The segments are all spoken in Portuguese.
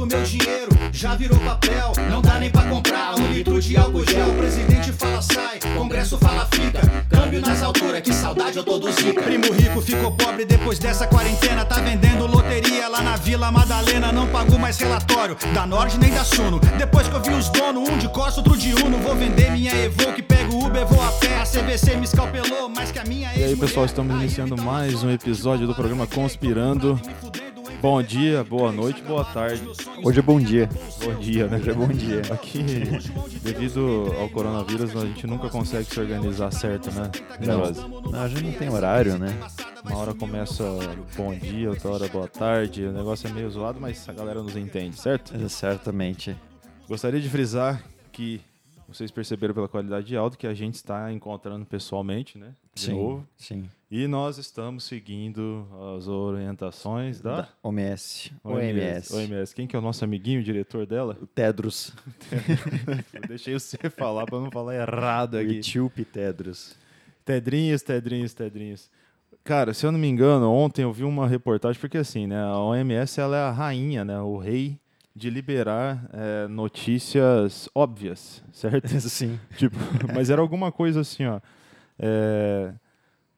do meu dinheiro já virou papel. Não dá nem pra comprar um litro de álcool gel. O presidente fala sai, congresso fala fica. Câmbio nas alturas, que saudade eu tô do Zica. Primo rico ficou pobre depois dessa quarentena. Tá vendendo loteria lá na Vila Madalena. Não pagou mais relatório da Nord nem da Suno. Depois que eu vi os donos, um de Costa, outro de Uno. Vou vender minha Evoque, pego Uber, vou a pé. A CVC me escalpelou mais que a minha E aí, pessoal, estamos iniciando mais um episódio do programa Conspirando. Bom dia, boa noite, boa tarde. Hoje é bom dia. Bom dia, né? Hoje é bom dia. Aqui, devido ao coronavírus, a gente nunca consegue se organizar certo, né? Não, Nerose? a gente não tem horário, né? Uma hora começa bom dia, outra hora boa tarde. O negócio é meio zoado, mas a galera nos entende, certo? É, Certamente. Gostaria de frisar que vocês perceberam pela qualidade de áudio que a gente está encontrando pessoalmente, né? De sim, novo. sim. E nós estamos segundo as orientações da, Da OMS. OMS. OMS. Quem que é o nosso amiguinho, o diretor dela? O Tedros. Eu deixei você falar para não falar errado aqui. etíope Tedros. Tedrinhos, Tedrinhos, Tedrinhos. Cara, se eu não me engano, ontem eu vi uma reportagem, porque assim, né, a OMS ela é a rainha, né, o rei de liberar é, notícias óbvias, certo? Sim. tipo, mas era alguma coisa assim, ó. é,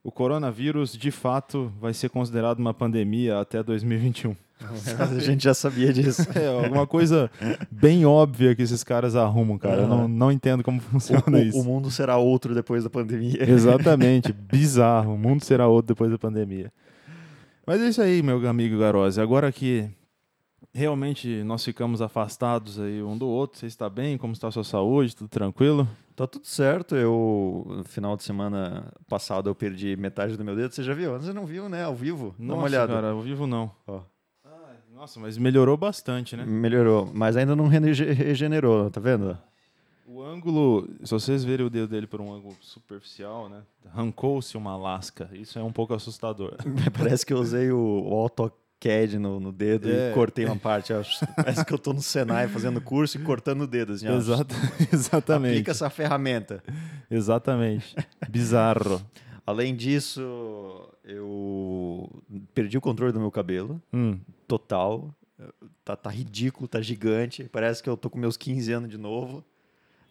o coronavírus, de fato, vai ser considerado uma pandemia até 2021. a gente já sabia disso. É, alguma coisa bem óbvia que esses caras arrumam, cara. Eu não, não entendo como funciona O, isso. o mundo será outro depois da pandemia. Exatamente, bizarro. O mundo será outro depois da pandemia. Mas é isso aí, meu amigo Garose. Agora que realmente nós ficamos afastados aí um do outro, você está bem? Como está a sua saúde? Tudo tranquilo? Tá tudo certo. Eu, no final de semana passado, eu perdi metade do meu dedo. Você já viu? Você não viu, né? Ao vivo. Dá uma Nossa, olhada. cara, ao vivo não. Ó. Nossa, mas melhorou bastante, né? Melhorou. Mas ainda não rege- regenerou, tá vendo? O ângulo, se vocês verem o dedo dele por um ângulo superficial, né? Arrancou-se uma lasca. Isso é um pouco assustador. Parece que eu usei o, o AutoCAD no, no dedo É. e cortei uma parte. Acho- Parece que eu tô no Senai fazendo curso e cortando o dedo. Assim. Exata, exatamente. Aplica essa ferramenta. Exatamente. Bizarro. Além disso, eu perdi o controle do meu cabelo. Hum. Total. Tá, tá ridículo, tá gigante. Parece que eu tô com meus 15 anos de novo.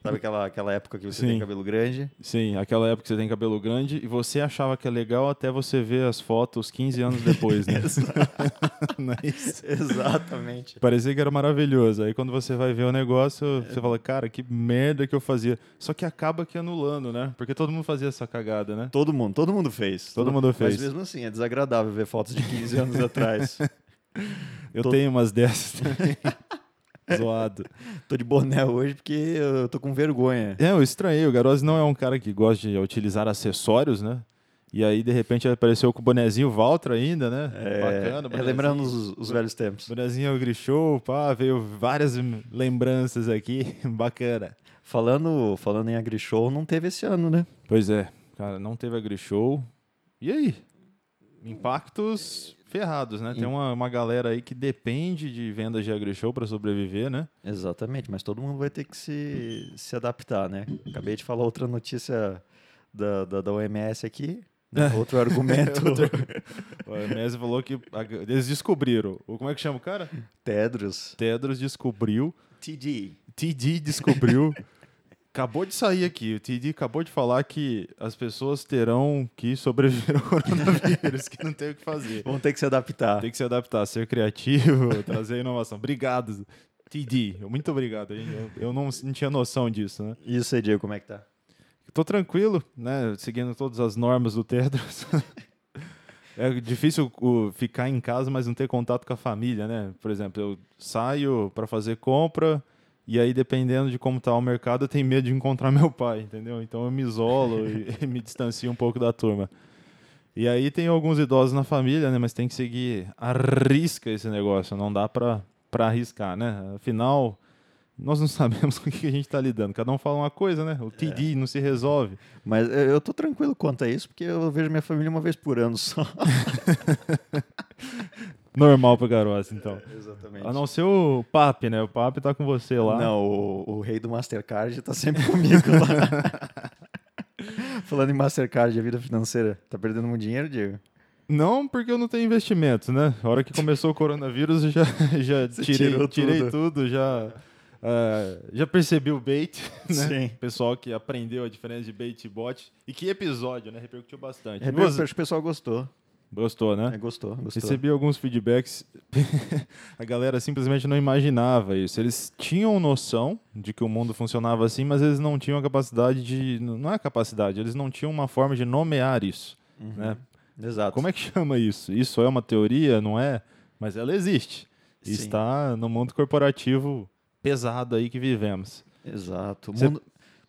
Sabe aquela, aquela época que você Sim. tem cabelo grande? Sim, aquela época que você tem cabelo grande e você achava que é legal até você ver as fotos 15 anos depois, né? É? Exatamente. Parecia que era maravilhoso. Aí quando você vai ver o negócio, você fala, cara, que merda que eu fazia. Só que acaba que anulando, né? Porque todo mundo fazia essa cagada, né? Todo mundo, todo mundo fez. Todo mundo fez. Mas mesmo assim, é desagradável ver fotos de 15 anos atrás. Eu Tô- tenho umas dessas também. Zoado. Tô de boné hoje porque eu tô com vergonha. É, eu estranhei. O Garose não é um cara que gosta de utilizar acessórios, né? E aí, de repente, apareceu com o bonezinho Valtra ainda, né? É, Bacana. é lembrando os, os velhos tempos. Bonezinho Grishow, pá, veio várias lembranças aqui. Bacana. Falando, falando em AgriShow, não teve esse ano, né? Pois é, cara, não teve a Grishow. E aí? Impactos ferrados, né? Tem uma, uma galera aí que depende de vendas de AgriShow para sobreviver, né? Exatamente, mas todo mundo vai ter que se, se adaptar, né? Acabei de falar outra notícia da, da, da OMS aqui. né? Outro argumento. O OMS falou que eles descobriram. O- Como é que chama o cara? Tedros. Tedros descobriu. TD. TD descobriu. acabou de sair aqui. O TD acabou de falar que as pessoas terão que sobreviver ao coronavírus, que não tem o que fazer. Vamos ter que se adaptar. Tem que se adaptar, ser criativo, trazer inovação. Obrigado, TD. Muito obrigado. Eu, não, não tinha noção disso, né? E o CJ, como é que tá? Tô tranquilo, né? Seguindo todas as normas do Tedros. É difícil ficar em casa, mas não ter contato com a família, né? Por exemplo, eu saio para fazer compra e aí, dependendo de como tá o mercado, eu tenho medo de encontrar meu pai, entendeu? Então eu me isolo e, me distancio um pouco da turma. E aí tem alguns idosos na família, né? Mas tem que seguir a risca esse negócio, não dá para arriscar, né? Afinal, nós não sabemos com o que a gente está lidando. Cada um fala uma coisa, né? O TD não se resolve. Mas eu eu tô tranquilo quanto a isso, porque eu vejo minha família uma vez por ano só. Normal para Garose, então. Exatamente. A não ser o Papi, né? O Papi tá com você lá. Não, o, o rei do Mastercard tá sempre comigo lá. Falando em Mastercard e a vida financeira, tá perdendo muito dinheiro, Diego? Não, porque eu não tenho investimento, né? A hora que começou o coronavírus, eu já, já Você tirei, tirou tirei tudo. tudo, já, ah, já percebi o bait, né? Sim. Pessoal que aprendeu a diferença de bait e bot. E que episódio, né? Repercutiu bastante. É, Você acho que o pessoal gostou. Gostou, né? É, gostou, gostou. Recebi alguns feedbacks. a galera simplesmente não imaginava isso. Eles tinham noção de que o mundo funcionava assim, mas eles não tinham a capacidade de. Não é a capacidade, eles não tinham uma forma de nomear isso. Né? Exato. Como é que chama isso? Isso é uma teoria, não é? Mas ela existe. E Sim. está no mundo corporativo pesado aí que vivemos. Exato. Cê- Mundo,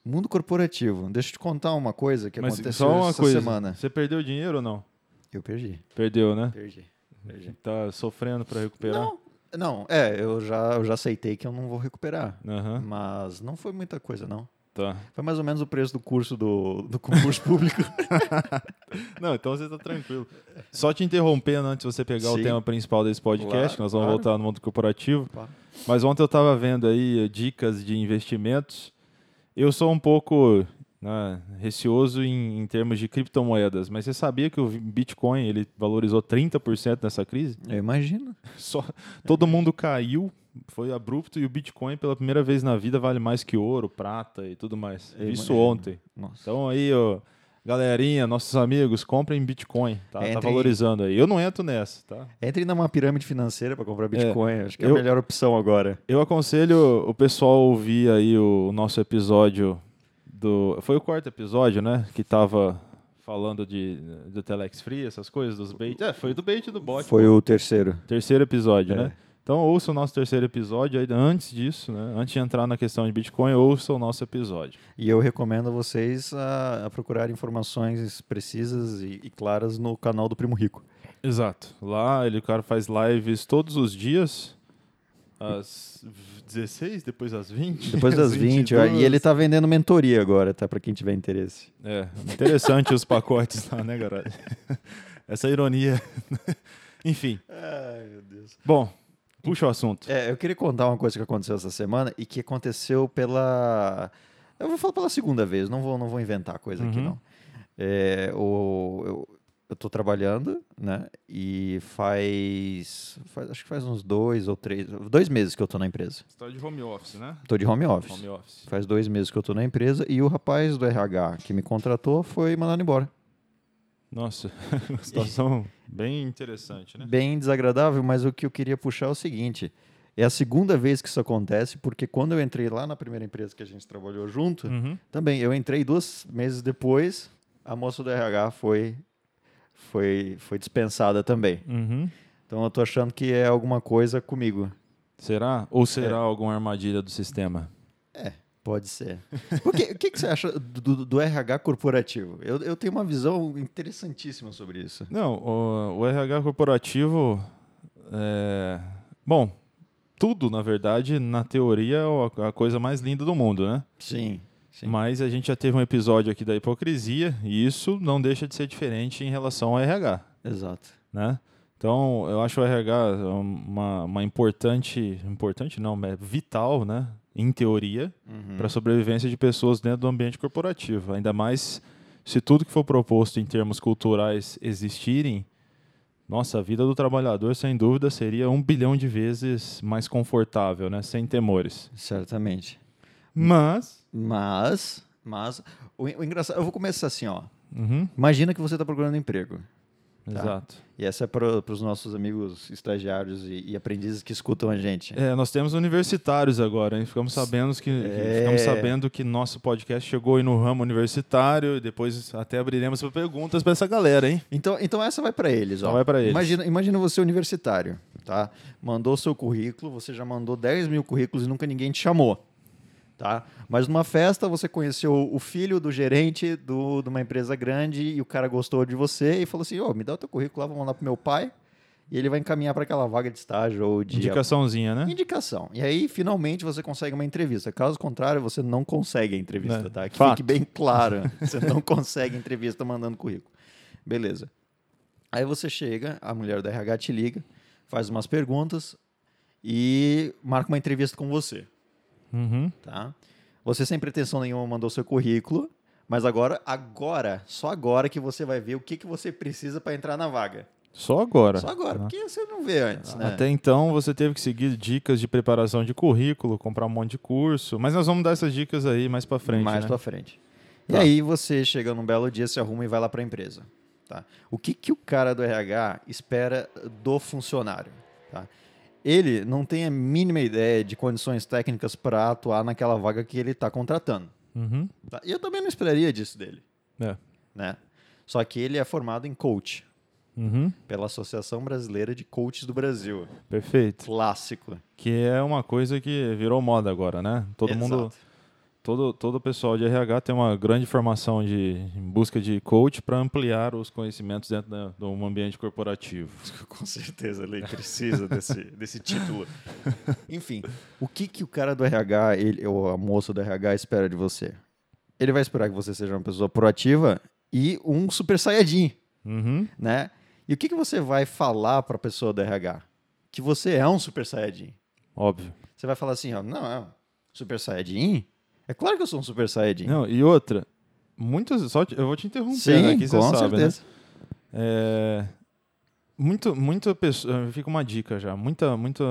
mundo corporativo. Deixa eu te contar uma coisa que Mas aconteceu essa coisa. semana. Você perdeu dinheiro ou não? Eu perdi. Perdeu, né? Perdi. Perdi. Tá sofrendo para recuperar? Não, não, é, eu já, eu já aceitei que eu não vou recuperar. Aham, Mas não foi muita coisa, não. tá. Foi mais ou menos o preço do curso do, do concurso público. Não, então você tá tranquilo. Só te interrompendo antes de você pegar o Sim. tema principal desse podcast, Claro, que nós vamos claro. voltar no mundo corporativo. Claro. Mas ontem eu estava vendo aí eh, dicas de investimentos. Eu sou um pouco né, receoso em, em termos de criptomoedas, mas você sabia que o Bitcoin ele valorizou 30% nessa crise? Eu imagino. Só, todo mundo caiu, foi abrupto e o Bitcoin pela primeira vez na vida vale mais que ouro, prata e tudo mais. Eu Isso imagino. ontem. Nossa. Então aí, ó, galerinha, nossos amigos, comprem Bitcoin, tá? Tá valorizando aí. Eu não entro nessa, tá? Entre numa pirâmide financeira para comprar Bitcoin. Acho que é eu- a melhor opção agora. Eu aconselho o pessoal a ouvir aí o nosso episódio do... Foi o quarto episódio, né? Que tava falando de, do Telex Free, essas coisas, dos bait. É, foi do bait do bot. Foi o terceiro. Terceiro episódio, É. né? Então ouça o nosso terceiro episódio antes disso, né? Antes de entrar na questão de Bitcoin, ouça o nosso episódio. E eu recomendo a vocês a, a procurar informações precisas e, e claras no canal do Primo Rico. Exato. Lá ele, o cara faz lives todos os dias, às 16, depois às 20. Depois das às 20, ó, e 22. ele tá vendendo mentoria agora, tá? Para quem tiver interesse. É, interessante os pacotes lá, né, galera? Essa ironia. Enfim, Ai, meu Deus. bom, puxa o assunto. É, eu queria contar uma coisa que aconteceu essa semana e que aconteceu pela. Eu vou falar pela segunda vez, não vou, não vou inventar coisa aqui, Uhum. não. É, o, eu, eu tô trabalhando, né? E faz, faz. Acho que faz uns dois ou três. Dois meses que eu tô na empresa. História de home office, né? Tô de home office. Home office. Faz dois meses que eu tô na empresa e o rapaz do RH que me contratou foi mandado embora. Nossa, uma situação bem interessante, né? Bem desagradável, mas o que eu queria puxar é o seguinte. É a segunda vez que isso acontece, porque quando eu entrei lá na primeira empresa que a gente trabalhou junto, Uhum. também eu entrei dois meses depois, a moça do RH foi, foi, foi dispensada também. Uhum. Então eu tô achando que é alguma coisa comigo. Será? Ou É. será alguma armadilha do sistema? Pode ser. Porque, o que, que você acha do, do- RH corporativo? Eu, eu tenho uma visão interessantíssima sobre isso. Não, o, o RH corporativo. É... Bom, tudo, na verdade, na teoria, é a- a coisa mais linda do mundo, né? Sim. Sim. Mas a gente já teve um episódio aqui da hipocrisia e isso não deixa de ser diferente em relação ao RH, Exato. né? Então, eu acho o RH uma, uma importante, importante não, é vital, né? Em teoria, Uhum. para a sobrevivência de pessoas dentro do ambiente corporativo. Ainda mais se tudo que for proposto em termos culturais existirem, nossa, a vida do trabalhador, sem dúvida, seria um bilhão de vezes mais confortável, né? Sem temores. Certamente. Mas. Mas, mas o, o engraçado, eu vou começar assim, ó. Uhum, Imagina que você está procurando emprego. Exato. E essa é para os nossos amigos estagiários e, e aprendizes que escutam a gente. É, nós temos universitários agora, hein? Ficamos sabendo que, É. ficamos sabendo que nosso podcast chegou aí no ramo universitário e depois até abriremos para perguntas para essa galera, hein? Então, então essa vai para eles, ó. Então vai pra eles. Imagina, imagina você universitário, tá? Mandou seu currículo, você já mandou 10 mil currículos e nunca ninguém te chamou, tá? Mas numa festa você conheceu o filho do gerente do, de uma empresa grande e o cara gostou de você e falou assim, ô, me dá o teu currículo lá, vou mandar pro meu pai e ele vai encaminhar para aquela vaga de estágio ou de Indicaçãozinha, né? Indicação. E aí, finalmente, você consegue uma entrevista. Caso contrário, você não consegue a entrevista, Né? tá? Que Fato. fique bem claro. Você não consegue a entrevista mandando currículo. Beleza. Aí você chega, a mulher da RH te liga, faz umas perguntas e marca uma entrevista com você, Uhum. tá? Você sem pretensão nenhuma mandou seu currículo, Mas agora, agora, só agora que você vai ver o que, que você precisa para entrar na vaga. Só agora. Só agora, porque você não vê antes, né? Até então você teve que seguir dicas de preparação de currículo, comprar um monte de curso, mas nós vamos dar essas dicas aí mais pra frente. mais né? pra frente. E Tá. aí você chega num belo dia, se arruma e vai lá para a empresa. Tá? O que, que o cara do RH espera do funcionário? Tá? Ele não tem a mínima ideia de condições técnicas para atuar naquela vaga que ele está contratando. Uhum. tá? E eu também não esperaria disso dele. É. Né? Só que ele é formado em coach Uhum. pela Associação Brasileira de Coaches do Brasil. Perfeito. Clássico. Que é uma coisa que virou moda agora, né? Todo mundo, Exato. Todo, todo o pessoal de RH tem uma grande formação de, em busca de coach para ampliar os conhecimentos dentro da, de um ambiente corporativo. Com certeza, ele precisa desse, desse título. Enfim, o que, que o cara do RH, ele, ou a moça do RH, espera de você? Ele vai esperar que você seja uma pessoa proativa e um super saiyajin, Uhum. né? E o que, que você vai falar para a pessoa do RH? Que você é um super saiyajin. Óbvio. Você vai falar assim, ó, não, é um super saiyajin? É claro que eu sou um super saiyajin. Não, e outra, muitas. Só te- eu vou te interromper Sim, aqui, com sabe, né? certeza. É, muito, muita pessoa, fica uma dica já. Muita, muita,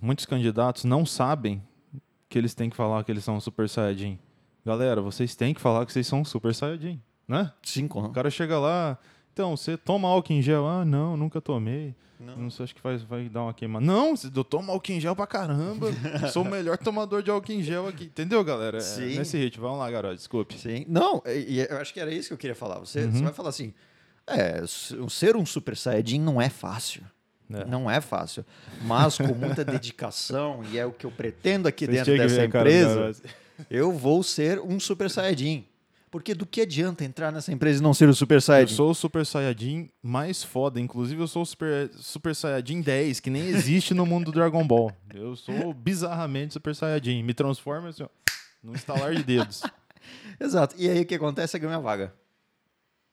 muitos candidatos não sabem que eles têm que falar que eles são Super Saiyajin. Galera, vocês têm que falar que vocês são Super Saiyajin, né? Sim, com... O cara chega lá, então, você toma álcool em gel? Ah, não, nunca tomei. Não. Não sei, acho que vai, vai dar uma queimada. Não, eu tomo álcool em gel pra caramba. Sou o melhor tomador de álcool em gel aqui. Entendeu, galera? É Sim. nesse ritmo. Vamos lá, garoto, desculpe. Sim. Não, e, eu acho que era isso que eu queria falar. Você, Uhum. você vai falar assim, é, ser um super saiyajin não é fácil. É. Não é fácil. Mas com muita dedicação, e é o que eu pretendo aqui Vocês dentro dessa empresa, garoto. eu vou ser um super saiyajin. Porque do que adianta entrar nessa empresa e não ser o super Eu saiyajin? sou o Super Saiyajin mais foda. Inclusive, eu sou o Super, Super Saiyajin 10, que nem existe no mundo do Dragon Ball. Eu sou bizarramente Super Saiyajin. Me transforma assim, ó, num estalar de dedos. Exato. E aí o que acontece? Você ganha a vaga.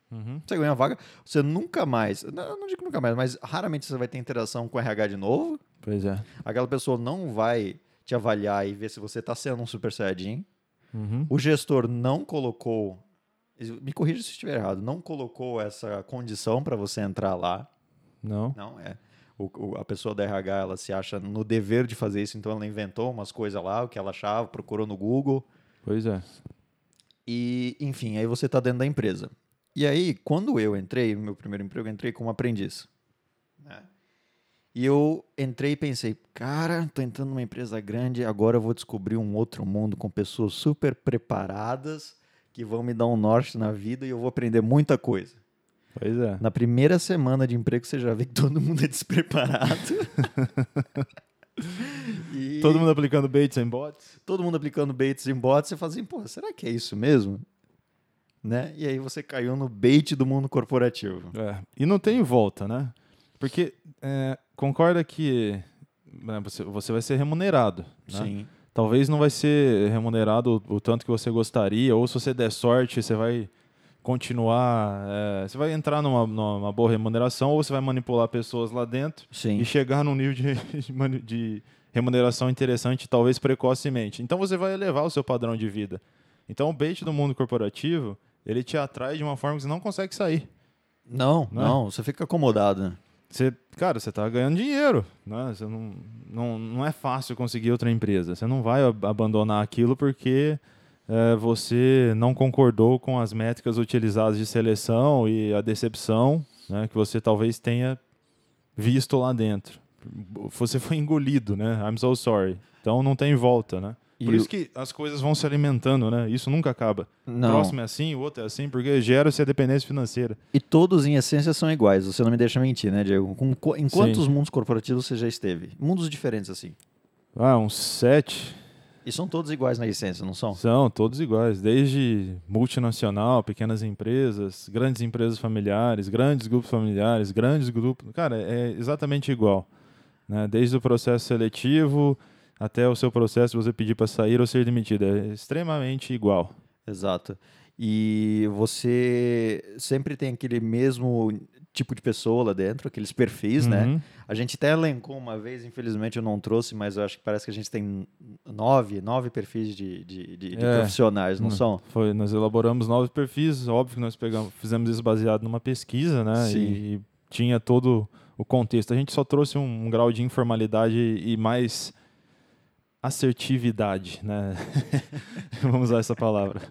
Uhum. Você ganha a vaga, você nunca mais, não, eu não digo nunca mais, mas raramente você vai ter interação com o RH de novo. Pois é. Aquela pessoa não vai te avaliar e ver se você está sendo um super saiyajin. Uhum. O gestor não colocou, me corrija se estiver errado, não colocou essa condição para você entrar lá. Não. Não é. O, o- a pessoa da RH ela se acha no dever de fazer isso, então ela inventou umas coisas lá, o que ela achava, procurou no Google. Pois é. E, enfim, aí você está dentro da empresa. E aí, quando eu entrei, no meu primeiro emprego, eu entrei como aprendiz. né? E eu entrei e pensei, cara, tô entrando numa empresa grande, agora eu vou descobrir um outro mundo com pessoas super preparadas que vão me dar um norte na vida e eu vou aprender muita coisa. Pois é. Na primeira semana de emprego, você já vê que todo mundo é despreparado. E Todo mundo aplicando baits and bots. todo mundo aplicando baits em bots, você fala assim, pô, será que é isso mesmo? Né? E aí você caiu no bait do mundo corporativo. É. E não tem volta, né? Porque é, concorda que né, você, você vai ser remunerado. Né? Sim. Talvez não vai ser remunerado o, o tanto que você gostaria, ou se você der sorte, você vai continuar. é, você vai entrar numa, numa boa remuneração, ou você vai manipular pessoas lá dentro Sim. e chegar num nível de, de remuneração interessante, talvez precocemente. Então você vai elevar o seu padrão de vida. Então o bait do mundo corporativo, ele te atrai de uma forma que você não consegue sair. Não, Né? não, você fica acomodado. Você, cara, você está ganhando dinheiro, né? Você não, não, não é fácil conseguir outra empresa. Você não vai ab- abandonar aquilo porque é, você não concordou com as métricas utilizadas de seleção e a decepção né, que você talvez tenha visto lá dentro. Você foi engolido, né? I'm so sorry. Então não tem volta, né? E Por o- isso que as coisas vão se alimentando, né? Isso nunca acaba. O Não. próximo é assim, o outro é assim, porque gera-se a dependência financeira. E todos, em essência, são iguais. Você não me deixa mentir, né, Diego? Com, em quantos Sim. mundos corporativos você já esteve? Mundos diferentes, assim. Ah, uns sete, E são todos iguais na essência, não são? São todos iguais, desde multinacional, pequenas empresas, grandes empresas familiares, grandes grupos familiares, grandes grupos. Cara, é exatamente igual. Né? Desde o processo seletivo até o seu processo você pedir para sair ou ser demitido. É extremamente igual. Exato. E você sempre tem aquele mesmo tipo de pessoa lá dentro, aqueles perfis, né? Uhum. A gente até elencou uma vez, infelizmente eu não trouxe, mas eu acho que parece que a gente tem nove, nove perfis de, de, de- de É. profissionais, não Hum, são? Foi, nós elaboramos novos perfis, óbvio que nós pegamos, fizemos isso baseado numa pesquisa, né? Sim. E, tinha todo o contexto. A gente só trouxe um, um grau de informalidade e mais assertividade, né? Vamos usar essa palavra.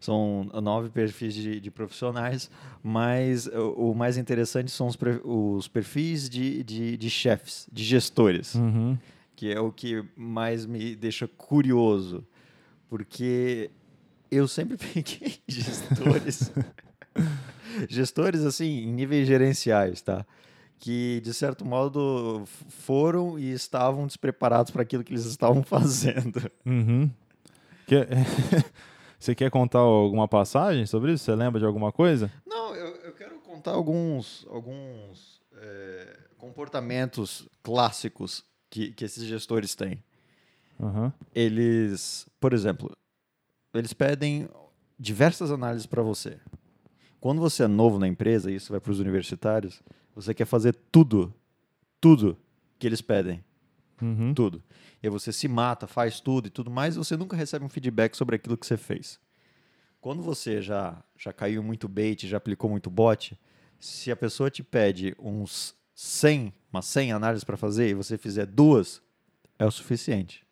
São nove perfis de, de profissionais, mas o, o mais interessante são os, os perfis de, de, de chefes, de gestores. Uhum. que é o que mais me deixa curioso, porque eu sempre peguei gestores, gestores assim, em níveis gerenciais, tá? Que, de certo modo, foram e estavam despreparados para aquilo que eles estavam fazendo. Uhum. Quer- Você quer contar alguma passagem sobre isso? Você lembra de alguma coisa? Não, eu, eu quero contar alguns, alguns eh, comportamentos clássicos que, que esses gestores têm. Uhum. eles, por exemplo, eles pedem diversas análises para você. Quando você é novo na empresa, isso vai para os universitários, você quer fazer tudo, tudo que eles pedem, Uhum. tudo. E aí você se mata, faz tudo e tudo mais, e você nunca recebe um feedback sobre aquilo que você fez. Quando você já, já caiu muito bait, já aplicou muito bot, se a pessoa te pede uns 100, umas 100 análises para fazer e você fizer duas, é o suficiente.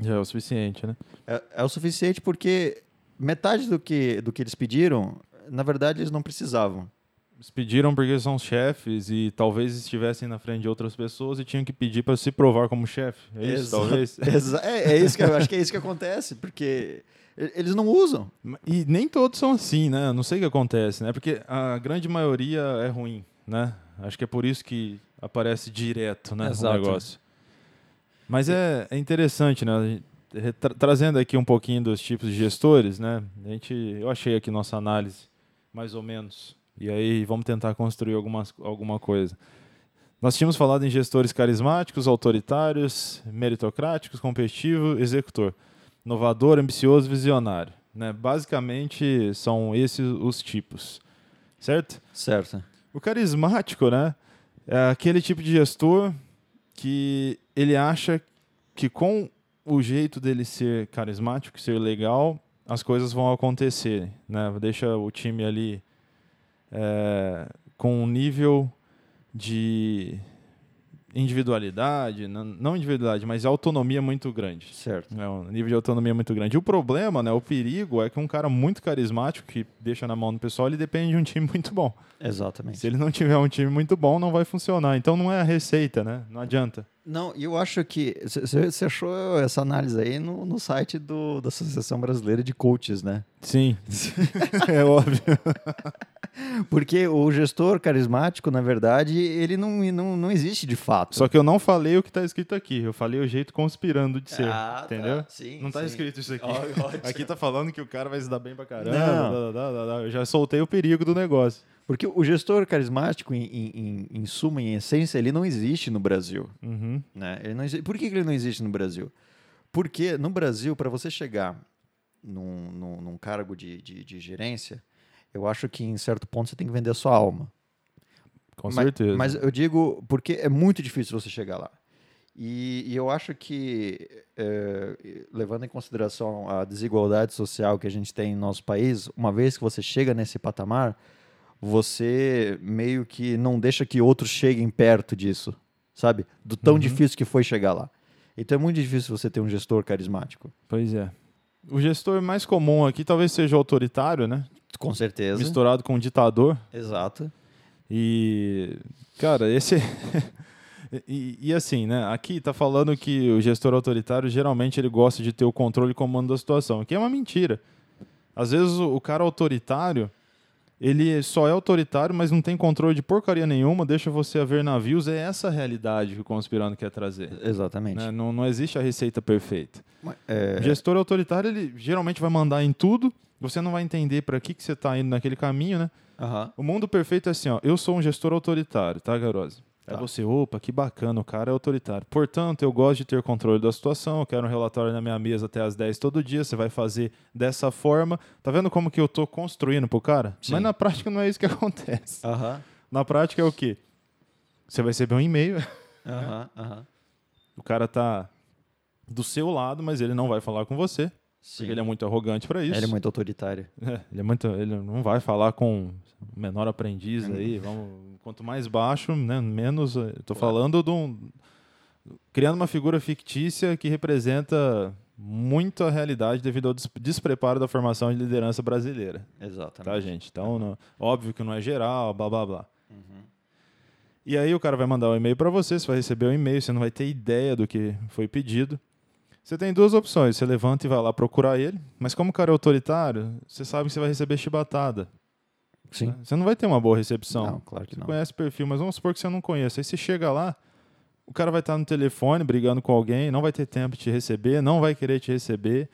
Já é o suficiente, né? É, é o suficiente porque metade do que, do que eles pediram, na verdade, eles não precisavam. Eles pediram porque são chefes e talvez estivessem na frente de outras pessoas e tinham que pedir para se provar como chefe. É isso, Exa- talvez? Exa- é, é isso que eu acho que é isso que acontece, porque eles não usam. E nem todos são assim, né? Não sei o que acontece, né? Porque a grande maioria é ruim, né? Acho que é por isso que aparece direto, né? Exato. O negócio. Mas é, é interessante, né? Tra- trazendo aqui um pouquinho dos tipos de gestores, né? A gente, eu achei aqui nossa análise, mais ou menos. E aí vamos tentar construir algumas, alguma coisa. Nós tínhamos falado em gestores carismáticos, autoritários, meritocráticos, competitivo, executor. Inovador, ambicioso, visionário. Né? Basicamente, são esses os tipos. Certo? Certo. O carismático, né? É aquele tipo de gestor que ele acha que com o jeito dele ser carismático, ser legal, as coisas vão acontecer, né? Deixa o time ali é, com um nível de individualidade, não individualidade, mas autonomia muito grande. Certo. É um nível de autonomia muito grande. E o problema, né, o perigo é que um cara muito carismático que deixa na mão do pessoal, ele depende de um time muito bom. Exatamente. Se ele não tiver um time muito bom, não vai funcionar. Então não é a receita, né? Não adianta. Não, eu acho que você achou essa análise aí no, no site do, da Associação Brasileira de Coaches, né? Sim. é óbvio. Porque o gestor carismático, na verdade, ele não, não, não existe de fato. Só que eu não falei o que está escrito aqui. Eu falei o jeito conspirando de ser. Ah, tá. entendeu? Sim, não tá sim. escrito isso aqui. Ó, aqui tá falando que o cara vai se dar bem pra caramba. Não. dá, dá, dá, dá. Eu já soltei o perigo do negócio. Porque o gestor carismático, em, em, em- em suma, em essência, ele não existe no Brasil. Uhum. Né? Ele não Por que, ele não existe no Brasil? Porque no Brasil, para você chegar num, num, num cargo de, de, de gerência, eu acho que em certo ponto você tem que vender a sua alma. Com mas, certeza. Mas eu digo porque é muito difícil você chegar lá. E, e eu acho que, eh, levando em consideração a desigualdade social que a gente tem no nosso país, uma vez que você chega nesse patamar, você meio que não deixa que outros cheguem perto disso, sabe? Do tão Uhum. difícil que foi chegar lá. Então é muito difícil você ter um gestor carismático. Pois é. O gestor mais comum aqui talvez seja o autoritário, né? Com certeza. Misturado com o ditador. Exato. E, cara, esse. e, e assim, né? Aqui tá falando que o gestor autoritário geralmente ele gosta de ter o controle e comando da situação. Aqui é uma mentira. Às vezes o, o cara autoritário, ele só é autoritário, mas não tem controle de porcaria nenhuma, deixa você a ver navios. É essa a realidade que o conspirando quer trazer. Exatamente. né? Não, não existe a receita perfeita. É, O gestor autoritário, ele geralmente vai mandar em tudo, você não vai entender para que, que você está indo naquele caminho, né? aham. O mundo perfeito é assim, ó. Eu sou um gestor autoritário, tá, Garose? É Tá. você, opa, que bacana, o cara é autoritário. Portanto, eu gosto de ter controle da situação, eu quero um relatório na minha mesa até às 10 todo dia, você vai fazer dessa forma. Tá vendo como que eu tô construindo pro cara? Sim. Mas na prática não é isso que acontece. Aham. Na prática é o quê? Você vai receber um e-mail, Aham, aham. o cara tá do seu lado, mas ele não vai falar com você, Sim. porque ele é muito arrogante para isso. Ele é muito autoritário. É, ele é muito, ele não vai falar com o menor aprendiz Hum. aí, vamos, quanto mais baixo, né, menos, eh, eu tô falando de um, criando uma figura fictícia que representa muito a realidade devido ao des- despreparo da formação de liderança brasileira, Exatamente. tá, gente? Então, não- óbvio que não é geral, blá blá blá. Uhum. E aí o cara vai mandar o e-mail para você, você vai receber o e-mail, você não vai ter ideia do que foi pedido. Você tem duas opções, você levanta e vai lá procurar ele, mas como o cara é autoritário, você sabe que você vai receber chibatada. Sim. Você não vai ter uma boa recepção. Não, claro que Você não. conhece o perfil, mas vamos supor que você não conheça. Aí você chega lá, o cara vai estar no telefone brigando com alguém, não vai ter tempo de te receber, não vai querer te receber.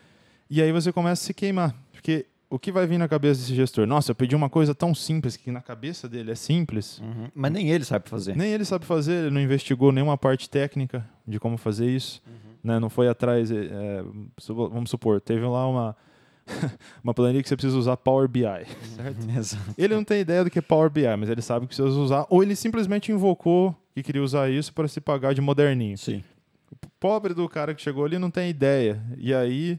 E aí você começa a se queimar. Porque o que vai vir na cabeça desse gestor? Nossa, eu pedi uma coisa tão simples que na cabeça dele é simples. Uhum. Mas nem ele sabe fazer. Nem ele sabe fazer, ele não investigou nenhuma parte técnica de como fazer isso. Né? Não foi atrás. é, vamos supor, teve lá uma, uma planilha que você precisa usar Power BI. Certo? Exato. Ele não tem ideia do que é Power BI, mas ele sabe que precisa usar, ou ele simplesmente invocou que queria usar isso para se pagar de moderninho. Sim. O pobre do cara que chegou ali não tem ideia. E aí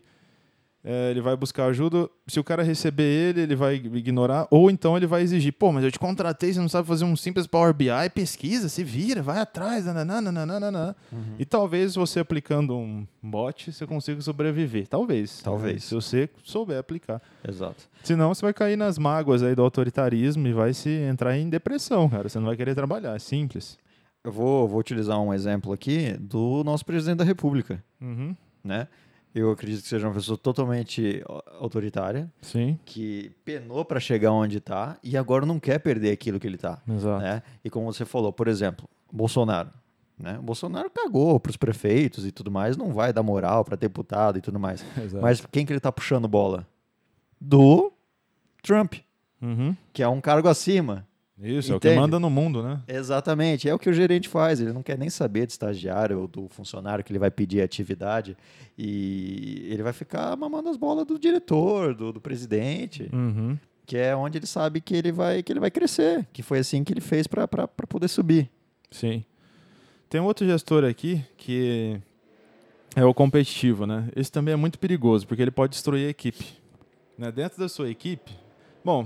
é, ele vai buscar ajuda. Se o cara receber ele, ele vai ignorar, ou então ele vai exigir: pô, mas eu te contratei, você não sabe fazer um simples Power BI, pesquisa, se vira, vai atrás, nananana. Uhum. E talvez você aplicando um bot, você consiga sobreviver. Talvez. Talvez. Se você souber aplicar. Exato. Senão você vai cair nas mágoas aí do autoritarismo e vai se entrar em depressão, cara. Você não vai querer trabalhar. É simples. Eu vou, vou utilizar um exemplo aqui do nosso presidente da República, Uhum. né? Eu acredito que seja uma pessoa totalmente au- autoritária, Sim. que penou para chegar onde está e agora não quer perder aquilo que ele está, Exato. né? E como você falou, por exemplo, Bolsonaro, né? O Bolsonaro cagou para os prefeitos e tudo mais, não vai dar moral para deputado e tudo mais. Exato. Mas quem que ele tá puxando bola? Do Trump, Uhum. que é um cargo acima. Isso, é o que Entende? manda no mundo, né? Exatamente, é o que o gerente faz. Ele não quer nem saber do estagiário ou do funcionário que ele vai pedir atividade e ele vai ficar mamando as bolas do diretor, do, do presidente, Uhum. que é onde ele sabe que ele vai que ele vai crescer, que foi assim que ele fez para poder subir. Sim. Tem um outro gestor aqui que é o competitivo, né? Esse também é muito perigoso, porque ele pode destruir a equipe. Né? Dentro da sua equipe, bom,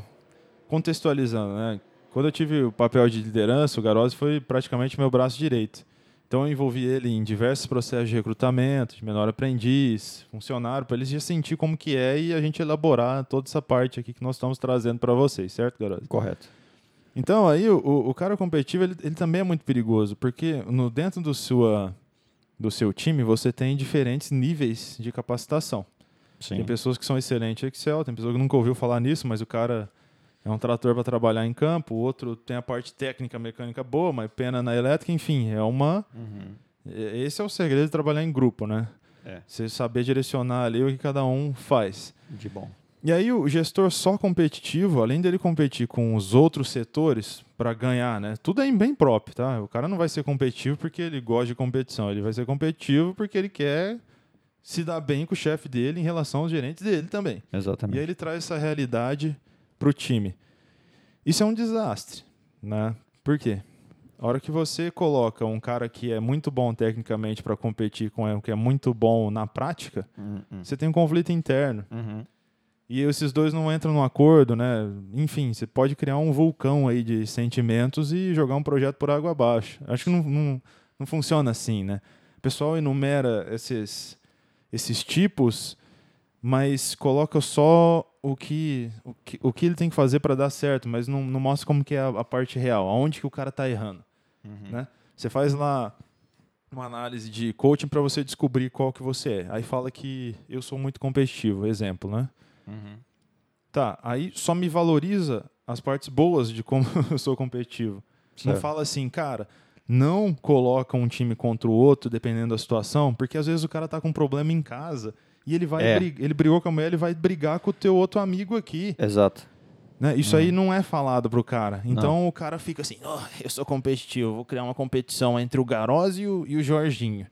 contextualizando, né? Quando eu tive o papel de liderança, o Garose foi praticamente meu braço direito. Então eu envolvi ele em diversos processos de recrutamento, de menor aprendiz, funcionário, para eles já sentir como que é e a gente elaborar toda essa parte aqui que nós estamos trazendo para vocês, certo, Garose? Correto. Então, aí o, o cara competitivo, ele, ele também é muito perigoso, porque no, dentro do, sua, do seu time, você tem diferentes níveis de capacitação. Sim. Tem pessoas que são excelentes em Excel, tem pessoas que nunca ouviu falar nisso, mas o cara é um trator para trabalhar em campo, o outro tem a parte técnica, mecânica boa, mas pena na elétrica, enfim, é uma... Uhum. e- Esse é o segredo de trabalhar em grupo, né? É. Você saber direcionar ali o que cada um faz. De bom. E aí o gestor só competitivo, além dele competir com os outros setores para ganhar, né? Tudo é bem próprio, tá? O cara não vai ser competitivo porque ele gosta de competição, ele vai ser competitivo porque ele quer se dar bem com o chefe dele em relação aos gerentes dele também. E Exatamente. aí ele traz essa realidade pro time. Isso é um desastre, né? Por quê? A hora que você coloca um cara que é muito bom tecnicamente para competir com um que é muito bom na prática, Uhum. você tem um conflito interno. Uhum. E esses dois não entram num acordo, né? Enfim, você pode criar um vulcão aí de sentimentos e jogar um projeto por água abaixo. Acho que não, não, não funciona assim, né? O pessoal enumera esses, esses tipos, mas coloca só o que, o que, o que ele tem que fazer para dar certo, mas não, não mostra como que é a, a parte real, aonde que o cara tá errando, Uhum. né? Você faz lá uma análise de coaching para você descobrir qual que você é. Aí fala que eu sou muito competitivo, exemplo, né? Uhum. Tá, aí só me valoriza as partes boas de como eu sou competitivo. Não Certo. fala assim, cara, não coloca um time contra o outro, dependendo da situação, porque às vezes o cara tá com um problema em casa e ele vai É. ele brigou com a mulher, ele vai brigar com o teu outro amigo aqui. Exato. Né? Isso Uhum. aí não é falado pro cara. Então o cara fica assim, "Oh, eu sou competitivo, vou criar uma competição entre o Garoz e o, e o Jorginho.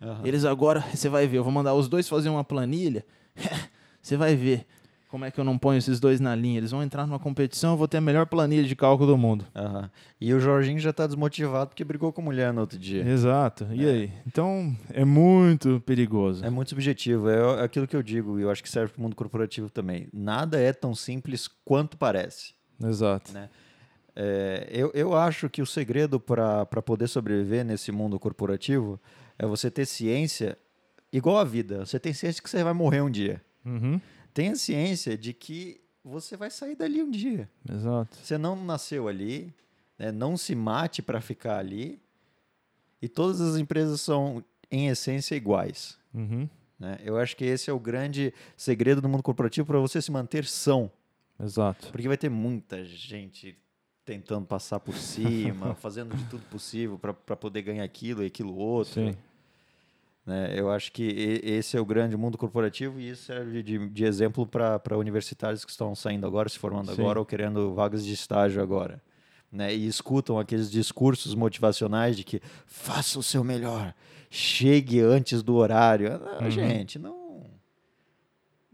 Aham. Eles agora, você vai ver, eu vou mandar os dois fazer uma planilha. Você vai ver como é que eu não ponho esses dois na linha? Eles vão entrar numa competição, eu vou ter a melhor planilha de cálculo do mundo. Aham. E o Jorginho já tá desmotivado porque brigou com a mulher no outro dia. Exato. E aí? Então, é muito perigoso. É muito subjetivo, é aquilo que eu digo, e eu acho que serve para o mundo corporativo também. Nada é tão simples quanto parece. Exato. Né? É, eu, eu acho que o segredo para poder sobreviver nesse mundo corporativo é você ter ciência, igual a vida, você tem ciência que você vai morrer um dia. Uhum. Tenha ciência de que você vai sair dali um dia. Exato. Você não nasceu ali, né? não se mate para ficar ali, e todas as empresas são, em essência, iguais. Uhum. Né? Eu acho que esse é o grande segredo do mundo corporativo para você se manter são. Exato. Porque vai ter muita gente tentando passar por cima, fazendo de tudo possível para poder ganhar aquilo e aquilo outro. Sim. Né? Eu acho que esse é o grande mundo corporativo e isso serve de, de exemplo para universitários que estão saindo agora, se formando Sim. agora ou querendo vagas de estágio agora. Né? E escutam aqueles discursos motivacionais de que faça o seu melhor, chegue antes do horário. Ah, Uhum. Gente, não.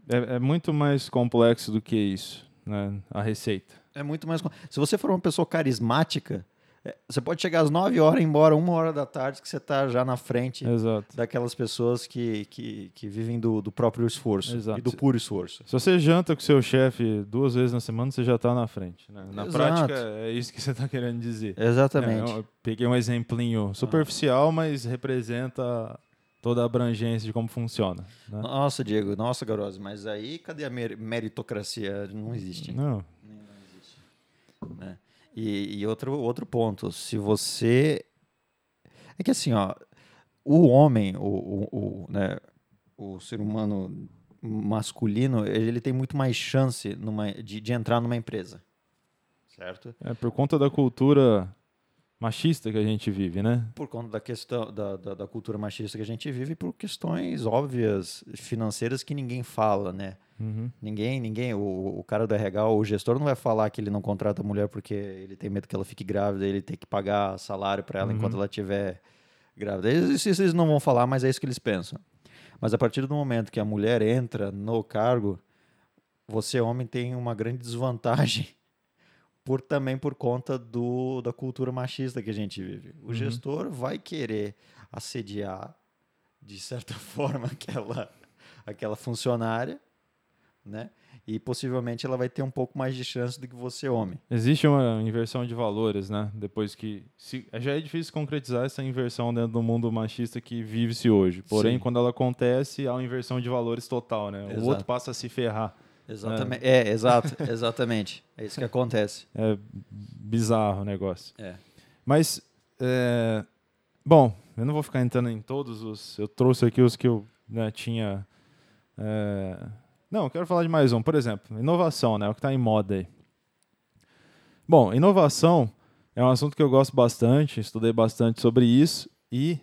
É, é muito mais complexo do que isso, né? A receita. É muito mais. Se você for uma pessoa carismática, você pode chegar às 9 horas e ir embora uma hora da tarde, que você está já na frente Exato. daquelas pessoas que, que, que vivem do, do próprio esforço Exato. e do puro esforço. Se você janta com seu chefe duas vezes na semana, você já está na frente. né? Na Exato. prática, é isso que você está querendo dizer. Exatamente. É, peguei um exemplinho superficial, mas representa toda a abrangência de como funciona. né? Nossa, Diego, nossa, Garose, mas aí cadê a mer- meritocracia? Não existe. Não, né? E, e outro, outro ponto, se você. É que assim, ó, o homem, o, o, o, né, o ser humano masculino, ele tem muito mais chance numa, de, de entrar numa empresa. Certo? é por conta da cultura machista que a gente vive, né? Por conta da questão da, da, da cultura machista que a gente vive, por questões óbvias financeiras que ninguém fala, né? Uhum. Ninguém, ninguém, o, o cara do RH, o gestor não vai falar que ele não contrata a mulher porque ele tem medo que ela fique grávida, ele tem que pagar salário para ela Uhum. enquanto ela estiver grávida. Isso, isso eles não vão falar, mas é isso que eles pensam. Mas a partir do momento que a mulher entra no cargo, você, homem, tem uma grande desvantagem por também por conta do, da cultura machista que a gente vive. O Uhum. gestor vai querer assediar, de certa forma, aquela, aquela funcionária, né? E possivelmente ela vai ter um pouco mais de chance do que você, homem. Existe uma inversão de valores, né? Depois que. se- já é difícil concretizar essa inversão dentro do mundo machista que vive-se hoje. Porém, Sim. quando ela acontece, há uma inversão de valores total, né? Exato. O outro passa a se ferrar. Exatamente. É, exato, exatamente. É isso que acontece. É bizarro o negócio. É. Mas, é, bom, eu não vou ficar entrando em todos os. Eu trouxe aqui os que eu né, tinha. é, não, quero falar de mais um. Por exemplo, inovação, né? O que está em moda aí. Bom, inovação é um assunto que eu gosto bastante, estudei bastante sobre isso e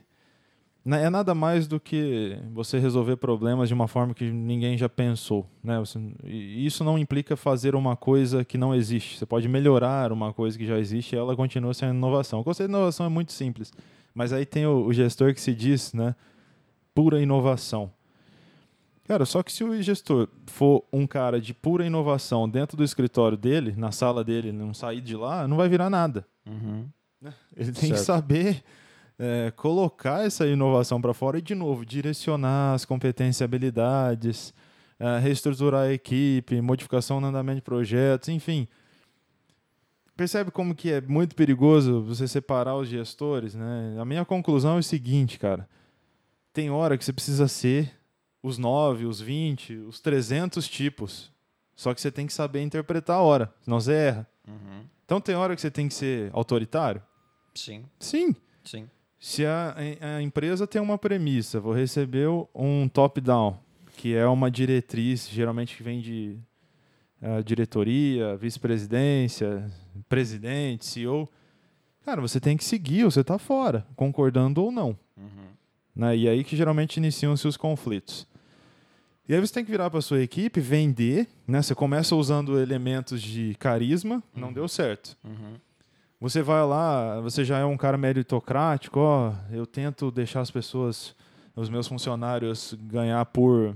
é nada mais do que você resolver problemas de uma forma que ninguém já pensou. Né? E isso não implica fazer uma coisa que não existe. Você pode melhorar uma coisa que já existe e ela continua sendo inovação. O conceito de inovação é muito simples, mas aí tem o, o gestor que se diz né, pura inovação. Cara, só que se o gestor for um cara de pura inovação dentro do escritório dele, na sala dele, não sair de lá, não vai virar nada. Uhum. Ele tem que Certo. saber é, colocar essa inovação para fora e, de novo, direcionar as competências e habilidades, é, reestruturar a equipe, modificação no andamento de projetos, enfim. Percebe como que é muito perigoso você separar os gestores, né? A minha conclusão é o seguinte, cara. Tem hora que você precisa ser os 9, os 20, os 300 tipos. Só que você tem que saber interpretar a hora, senão você erra. Uhum. Então tem hora que você tem que ser autoritário? Sim, Sim. sim. Se a, a empresa tem uma premissa, vou receber um top-down, que é uma diretriz, geralmente que vem de eh, diretoria, vice-presidência, presidente, CEO. Cara, você tem que seguir, ou você está fora, concordando ou não. Uhum. Né? E aí que geralmente iniciam-se os conflitos. E aí você tem que virar para sua equipe, vender, né? Você começa usando elementos de carisma, não deu certo. Uhum. Você vai lá, você já é um cara meritocrático, ó, eu tento deixar as pessoas, os meus funcionários ganhar por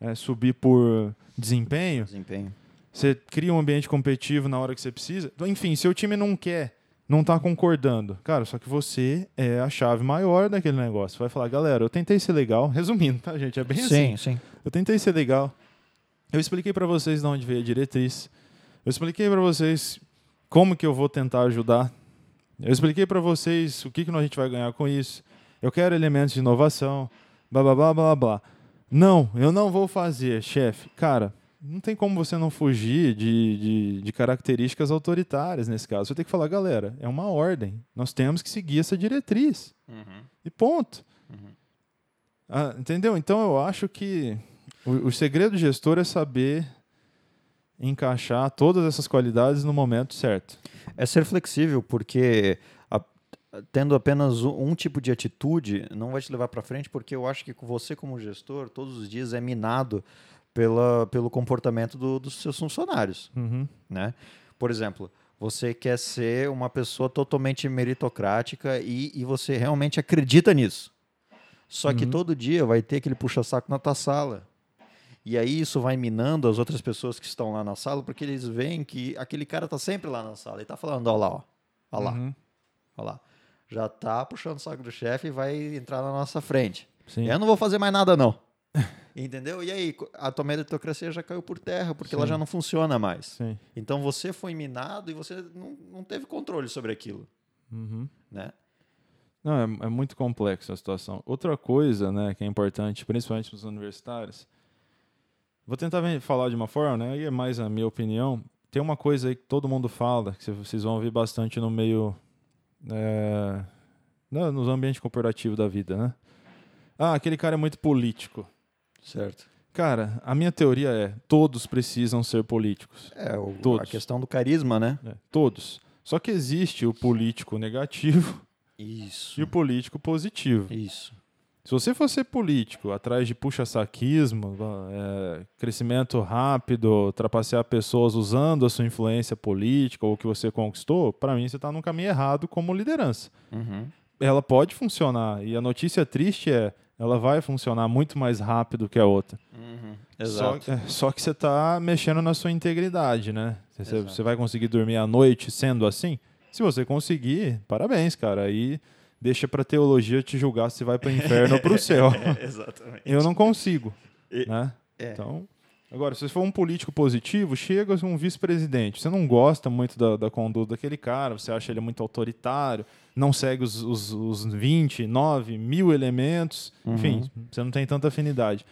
é, subir por desempenho, Desempenho. você cria um ambiente competitivo na hora que você precisa. Enfim, seu time não quer, não tá concordando. Cara, só que você é a chave maior daquele negócio. Vai falar, galera, eu tentei ser legal. Resumindo, tá, gente? É bem assim. Sim, sim. Eu tentei ser legal. Eu expliquei pra vocês de onde veio a diretriz. Eu expliquei pra vocês como que eu vou tentar ajudar. Eu expliquei pra vocês o que, que a gente vai ganhar com isso. Eu quero elementos de inovação. Blá, blá, blá, blá, blá. Não, eu não vou fazer, chefe. Cara, não tem como você não fugir de, de, de características autoritárias nesse caso. Você tem que falar, galera, é uma ordem. Nós temos que seguir essa diretriz. E ponto. Ah, entendeu? Então eu acho que o, o segredo do gestor é saber encaixar todas essas qualidades no momento certo. É ser flexível, porque a- tendo apenas um, um tipo de atitude não vai te levar para frente, porque eu acho que você, como gestor, todos os dias é minado pela, pelo comportamento do- dos seus funcionários. Uhum. né? Por exemplo, você quer ser uma pessoa totalmente meritocrática e, e você realmente acredita nisso. Só que Uhum. todo dia vai ter aquele puxa-saco na tua sala. E aí isso vai minando as outras pessoas que estão lá na sala, porque eles veem que aquele cara tá sempre lá na sala e tá falando, ó lá, ó. Ó lá, Uhum. ó lá. Já tá puxando o saco do chefe e vai entrar na nossa frente. Sim. Eu não vou fazer mais nada, não. Entendeu? E aí, a tua meritocracia já caiu por terra, porque ela Sim. já não funciona mais. Sim. Então você foi minado e você não, não teve controle sobre aquilo, Uhum. né? Não, é, é muito complexa a situação. Outra coisa, né, que é importante, principalmente para os universitários, vou tentar falar de uma forma, né, aí é mais a minha opinião. Tem uma coisa aí que todo mundo fala, que vocês vão ouvir bastante no meio, é, no- nos ambientes corporativos da vida, né? Ah, aquele cara é muito político. Certo. Cara, a minha teoria é, todos precisam ser políticos. É, o- a Todos. questão do carisma, né? né? Todos. Só que existe o político negativo Isso. e o político positivo. Isso. Se você for ser político, atrás de puxa-saquismo, é, crescimento rápido, trapacear pessoas usando a sua influência política ou o que você conquistou, para mim você está no caminho errado como liderança. Uhum. Ela pode funcionar e a notícia triste é ela vai funcionar muito mais rápido que a outra. Uhum. Só, Exato. é, só que você está mexendo na sua integridade, né? Você, você vai conseguir dormir à noite sendo assim? Se você conseguir, parabéns, cara. Aí deixa pra teologia te julgar se vai para o inferno ou para o céu. Exatamente. Eu não consigo, E- né? é. Então, agora, se você for um político positivo, chega um vice-presidente. Você não gosta muito da, da conduta daquele cara, você acha ele muito autoritário, não segue os, os, os 29 mil elementos, enfim, você não tem tanta afinidade.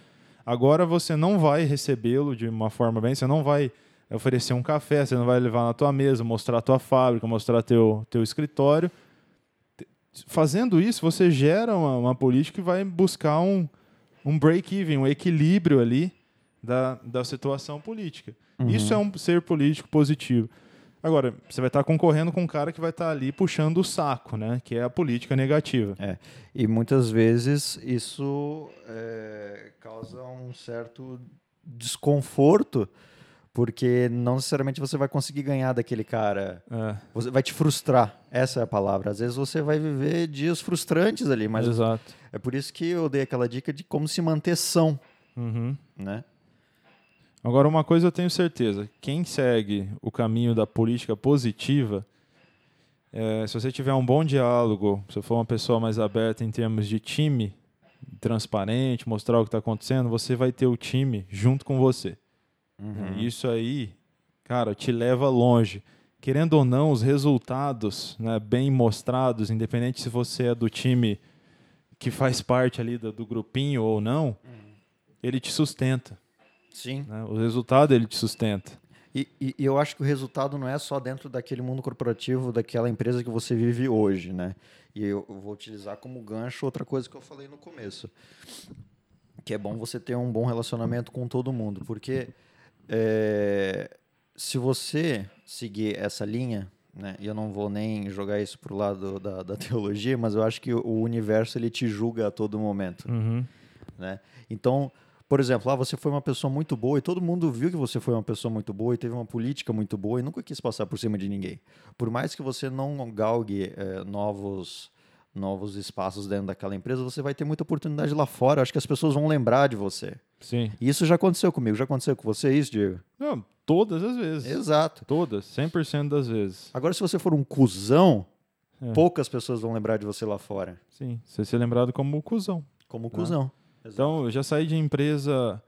Agora você não vai recebê-lo de uma forma bem, você não vai oferecer um café, você não vai levar na tua mesa, mostrar a tua fábrica, mostrar teu, teu escritório. Fazendo isso, você gera uma, uma política que vai buscar um, um break-even, um equilíbrio ali da, da situação política. Isso é um ser político positivo. Agora, você vai estar concorrendo com um cara que vai estar ali puxando o saco, né? Que é a política negativa. É. E muitas vezes isso é, causa um certo desconforto, porque não necessariamente você vai conseguir ganhar daquele cara. É, Você vai te frustrar. Essa é a palavra. Às vezes você vai viver dias frustrantes ali, mas exato. é por isso que eu dei aquela dica de como se manter são, Uhum. né? Agora, uma coisa eu tenho certeza: quem segue o caminho da política positiva, é, se você tiver um bom diálogo, se for uma pessoa mais aberta em termos de time, transparente, mostrar o que está acontecendo, você vai ter o time junto com você. Uhum. Isso aí, cara, te leva longe. Querendo ou não, os resultados né, bem mostrados, independente se você é do time que faz parte ali do, do grupinho ou não, ele te sustenta. Sim. né? O resultado ele te sustenta. E, e- e eu acho que o resultado não é só dentro daquele mundo corporativo, daquela empresa que você vive hoje, né? E eu vou utilizar como gancho outra coisa que eu falei no começo, que é bom você ter um bom relacionamento com todo mundo, porque é, se você seguir essa linha, né? E eu não vou nem jogar isso pro lado da, da teologia, mas eu acho que o universo ele te julga a todo momento Uhum. né? Então, por exemplo, lá você foi uma pessoa muito boa e todo mundo viu que você foi uma pessoa muito boa e teve uma política muito boa e nunca quis passar por cima de ninguém. Por mais que você não galgue eh, novos novos espaços dentro daquela empresa, você vai ter muita oportunidade lá fora. Acho que as pessoas vão lembrar de você. Sim. E isso já aconteceu comigo. Já aconteceu com você isso, Diego? Não, todas as vezes. Exato. Todas, 100% das vezes. Agora, se você for um cuzão, É. poucas pessoas vão lembrar de você lá fora. Sim, você ser lembrado como cuzão. Como cuzão. Então, eu já saí de empresa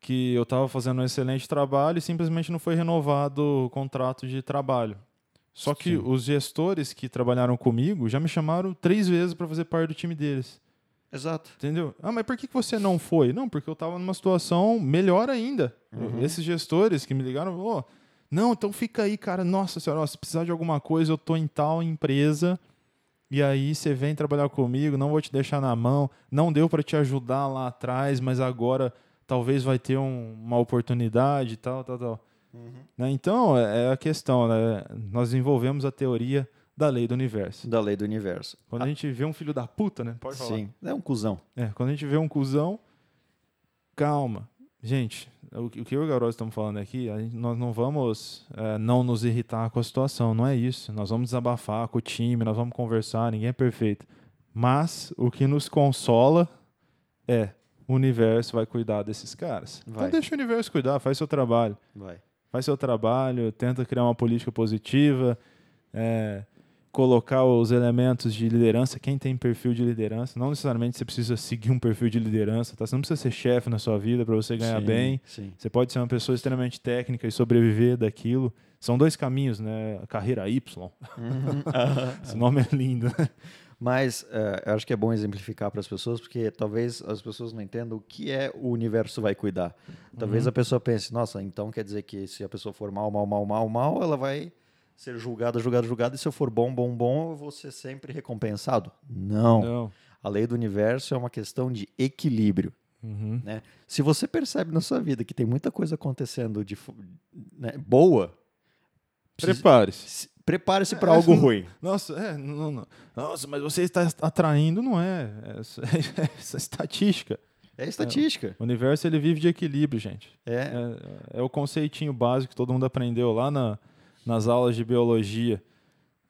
que eu estava fazendo um excelente trabalho e simplesmente não foi renovado o contrato de trabalho. Só que Sim. os gestores que trabalharam comigo já me chamaram três vezes para fazer parte do time deles. Exato. Entendeu? Ah, mas por que você não foi? Não, porque eu estava numa situação melhor ainda. Uhum. Esses gestores que me ligaram, ó, não, então fica aí, cara. Nossa senhora, ó, se precisar de alguma coisa, eu tô em tal empresa. E aí você vem trabalhar comigo, não vou te deixar na mão. Não deu para te ajudar lá atrás, mas agora talvez vai ter um- uma oportunidade e tal, tal, tal. Né? Então, é é a questão, né? Nós desenvolvemos a teoria da lei do universo. Da lei do universo. Quando a gente vê um filho da puta, né? Pode falar. Sim. É um cuzão. É, quando a gente vê um cuzão, calma. Gente, o, que- o que eu e o Garoto estamos falando aqui, a gente- nós não vamos é, não nos irritar com a situação, não é isso. Nós vamos desabafar com o time, nós vamos conversar, ninguém é perfeito. Mas o que nos consola é o universo vai cuidar desses caras. Vai. Então deixa o universo cuidar, faz seu trabalho. Vai. Faz seu trabalho, tenta criar uma política positiva, é, colocar os elementos de liderança, quem tem perfil de liderança. Não necessariamente você precisa seguir um perfil de liderança, tá? Você não precisa ser chefe na sua vida para você ganhar Sim, bem. Sim. Você pode ser uma pessoa extremamente técnica e sobreviver daquilo. São dois caminhos, né? Carreira Y. Uhum. Esse nome é lindo. Mas é, eu acho que é bom exemplificar para as pessoas, porque talvez as pessoas não entendam o que é o universo vai cuidar. Talvez a pessoa pense, nossa, então quer dizer que se a pessoa for mal, mal, mal, mal, mal, ela vai ser julgada, julgada, julgada, e se eu for bom, bom, bom, eu vou ser sempre recompensado. Não. Não. A lei do universo é uma questão de equilíbrio. Uhum. né? Se você percebe na sua vida que tem muita coisa acontecendo de né, boa, Prepare-se. se- prepare-se para É, algo não- ruim. Nossa, é, não, não. Nossa, mas você está atraindo, não é? É, essa- é essa estatística. É estatística. O universo ele vive de equilíbrio, gente. É. É, é o conceitinho básico que todo mundo aprendeu lá na, nas aulas de biologia.